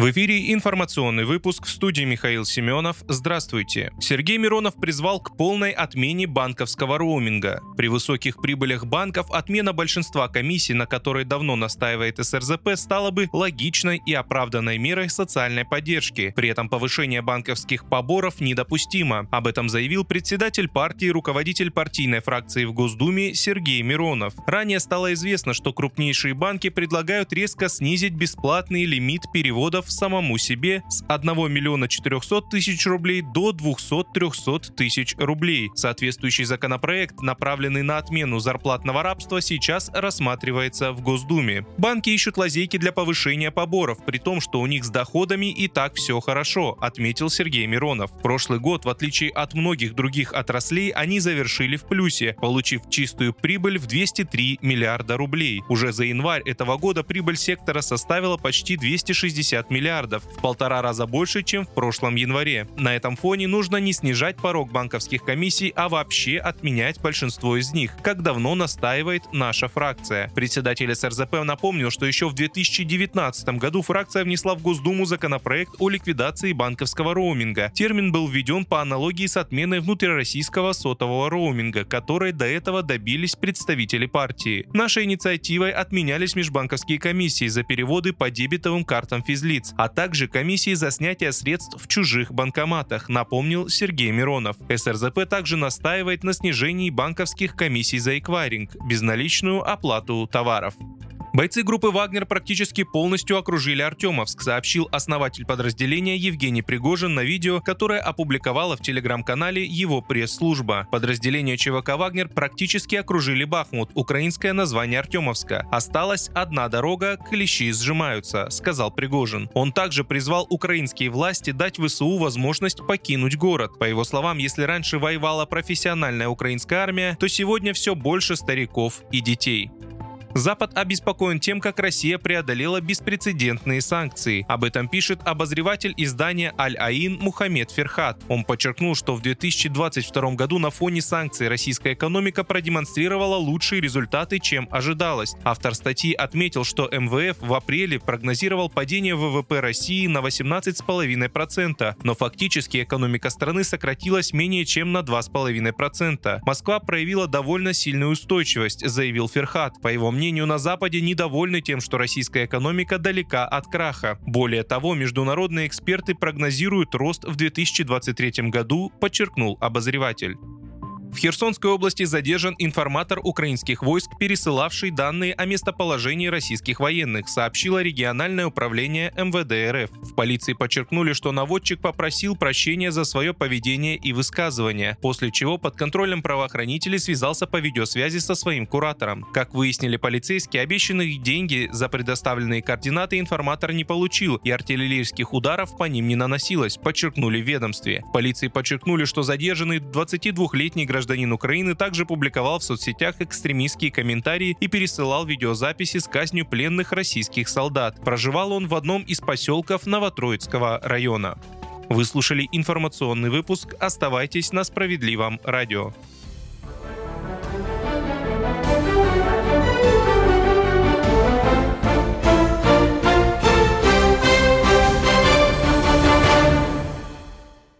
В эфире информационный выпуск в студии Михаил Семенов. Здравствуйте. Сергей Миронов призвал к полной отмене банковского роуминга. При высоких прибылях банков отмена большинства комиссий, на которой давно настаивает СРЗП, стала бы логичной и оправданной мерой социальной поддержки. При этом повышение банковских поборов недопустимо. Об этом заявил председатель партии руководитель партийной фракции в Госдуме Сергей Миронов. Ранее стало известно, что крупнейшие банки предлагают резко снизить бесплатный лимит переводов самому себе с 1 миллиона 400 тысяч рублей до 200-300 тысяч рублей. Соответствующий законопроект, направленный на отмену зарплатного рабства, сейчас рассматривается в Госдуме. Банки ищут лазейки для повышения поборов, при том, что у них с доходами и так все хорошо, отметил Сергей Миронов. Прошлый год, в отличие от многих других отраслей, они завершили в плюсе, получив чистую прибыль в 203 миллиарда рублей. Уже за январь этого года прибыль сектора составила почти 260 миллиардов в полтора раза больше, чем в прошлом январе. На этом фоне нужно не снижать порог банковских комиссий, а вообще отменять большинство из них, как давно настаивает наша фракция. Председатель СРЗП напомнил, что еще в 2019 году фракция внесла в Госдуму законопроект о ликвидации банковского роуминга. Термин был введен по аналогии с отменой внутрироссийского сотового роуминга, которой до этого добились представители партии. Нашей инициативой отменялись межбанковские комиссии за переводы по дебетовым картам физлиц а также комиссии за снятие средств в чужих банкоматах, напомнил Сергей Миронов. СРЗП также настаивает на снижении банковских комиссий за эквайринг, безналичную оплату товаров. Бойцы группы «Вагнер» практически полностью окружили Артемовск, сообщил основатель подразделения Евгений Пригожин на видео, которое опубликовала в телеграм-канале его пресс-служба. Подразделение ЧВК «Вагнер» практически окружили Бахмут, украинское название Артемовска. Осталась одна дорога, клещи сжимаются, сказал Пригожин. Он также призвал украинские власти дать ВСУ возможность покинуть город. По его словам, если раньше воевала профессиональная украинская армия, то сегодня все больше стариков и детей. Запад обеспокоен тем, как Россия преодолела беспрецедентные санкции. Об этом пишет обозреватель издания Аль-Аин Мухаммед Ферхат. Он подчеркнул, что в 2022 году на фоне санкций российская экономика продемонстрировала лучшие результаты, чем ожидалось. Автор статьи отметил, что МВФ в апреле прогнозировал падение ВВП России на 18,5%, но фактически экономика страны сократилась менее чем на 2,5%. Москва проявила довольно сильную устойчивость, заявил Ферхат. По его мнению, мнению, на Западе недовольны тем, что российская экономика далека от краха. Более того, международные эксперты прогнозируют рост в 2023 году, подчеркнул обозреватель. В Херсонской области задержан информатор украинских войск, пересылавший данные о местоположении российских военных, сообщило региональное управление МВД РФ. В полиции подчеркнули, что наводчик попросил прощения за свое поведение и высказывания, после чего под контролем правоохранителей связался по видеосвязи со своим куратором. Как выяснили полицейские, обещанные деньги за предоставленные координаты информатор не получил, и артиллерийских ударов по ним не наносилось, подчеркнули в ведомстве. В полиции подчеркнули, что задержанный 22-летний гражданин гражданин Украины также публиковал в соцсетях экстремистские комментарии и пересылал видеозаписи с казнью пленных российских солдат. Проживал он в одном из поселков Новотроицкого района. Вы слушали информационный выпуск. Оставайтесь на справедливом радио.